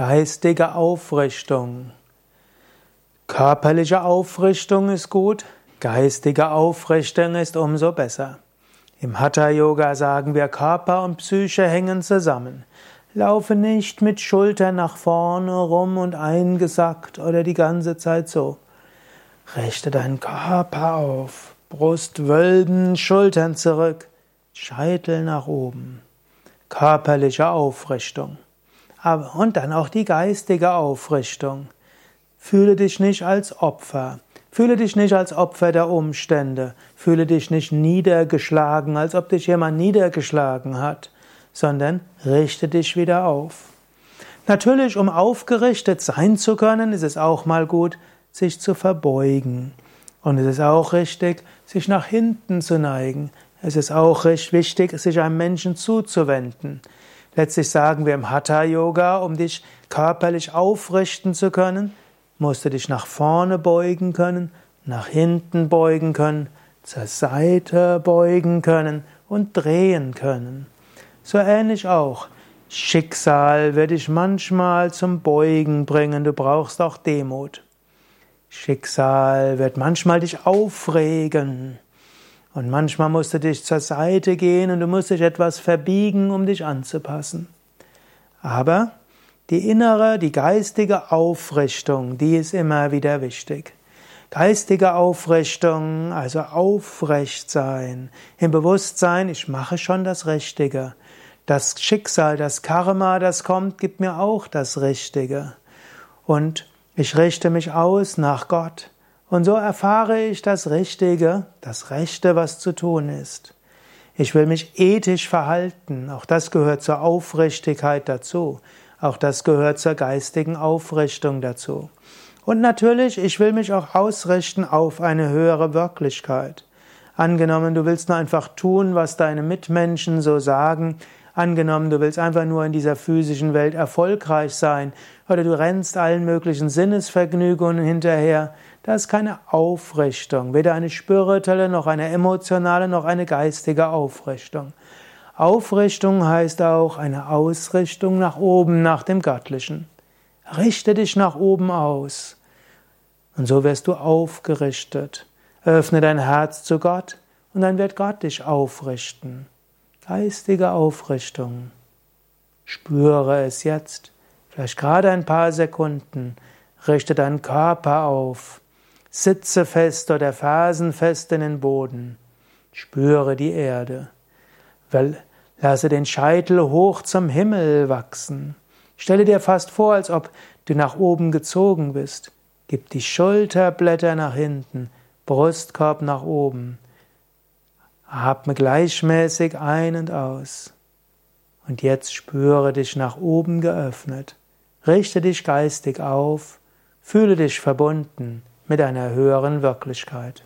Geistige Aufrichtung. Körperliche Aufrichtung ist gut, geistige Aufrichtung ist umso besser. Im Hatha Yoga sagen wir, Körper und Psyche hängen zusammen. Laufe nicht mit Schultern nach vorne rum und eingesackt oder die ganze Zeit so. Richte deinen Körper auf, Brust wölben, Schultern zurück, Scheitel nach oben. Körperliche Aufrichtung und dann auch die geistige Aufrichtung. Fühle dich nicht als Opfer. Fühle dich nicht als Opfer der Umstände. Fühle dich nicht niedergeschlagen, als ob dich jemand niedergeschlagen hat, sondern richte dich wieder auf. Natürlich, um aufgerichtet sein zu können, ist es auch mal gut, sich zu verbeugen. Und es ist auch richtig, sich nach hinten zu neigen. Es ist auch wichtig, sich einem Menschen zuzuwenden. Letztlich sagen wir im Hatha Yoga, um dich körperlich aufrichten zu können, musst du dich nach vorne beugen können, nach hinten beugen können, zur Seite beugen können und drehen können. So ähnlich auch. Schicksal wird dich manchmal zum Beugen bringen, du brauchst auch Demut. Schicksal wird manchmal dich aufregen. Und manchmal musst du dich zur Seite gehen und du musst dich etwas verbiegen, um dich anzupassen. Aber die innere, die geistige Aufrichtung, die ist immer wieder wichtig. Geistige Aufrichtung, also aufrecht sein, im Bewusstsein, ich mache schon das Richtige. Das Schicksal, das Karma, das kommt, gibt mir auch das Richtige. Und ich richte mich aus nach Gott. Und so erfahre ich das Richtige, das Rechte, was zu tun ist. Ich will mich ethisch verhalten. Auch das gehört zur Aufrichtigkeit dazu. Auch das gehört zur geistigen Aufrichtung dazu. Und natürlich, ich will mich auch ausrichten auf eine höhere Wirklichkeit. Angenommen, du willst nur einfach tun, was deine Mitmenschen so sagen, Angenommen, du willst einfach nur in dieser physischen Welt erfolgreich sein oder du rennst allen möglichen Sinnesvergnügungen hinterher, das ist keine Aufrichtung, weder eine spirituelle noch eine emotionale noch eine geistige Aufrichtung. Aufrichtung heißt auch eine Ausrichtung nach oben, nach dem Göttlichen. Richte dich nach oben aus. Und so wirst du aufgerichtet. Öffne dein Herz zu Gott und dann wird Gott dich aufrichten geistige Aufrichtung. Spüre es jetzt, vielleicht gerade ein paar Sekunden. Richte deinen Körper auf. Sitze fest oder Fersen fest in den Boden. Spüre die Erde. Lasse den Scheitel hoch zum Himmel wachsen. Stelle dir fast vor, als ob du nach oben gezogen bist. Gib die Schulterblätter nach hinten, Brustkorb nach oben. Atme gleichmäßig ein und aus. Und jetzt spüre dich nach oben geöffnet. Richte dich geistig auf. Fühle dich verbunden mit einer höheren Wirklichkeit.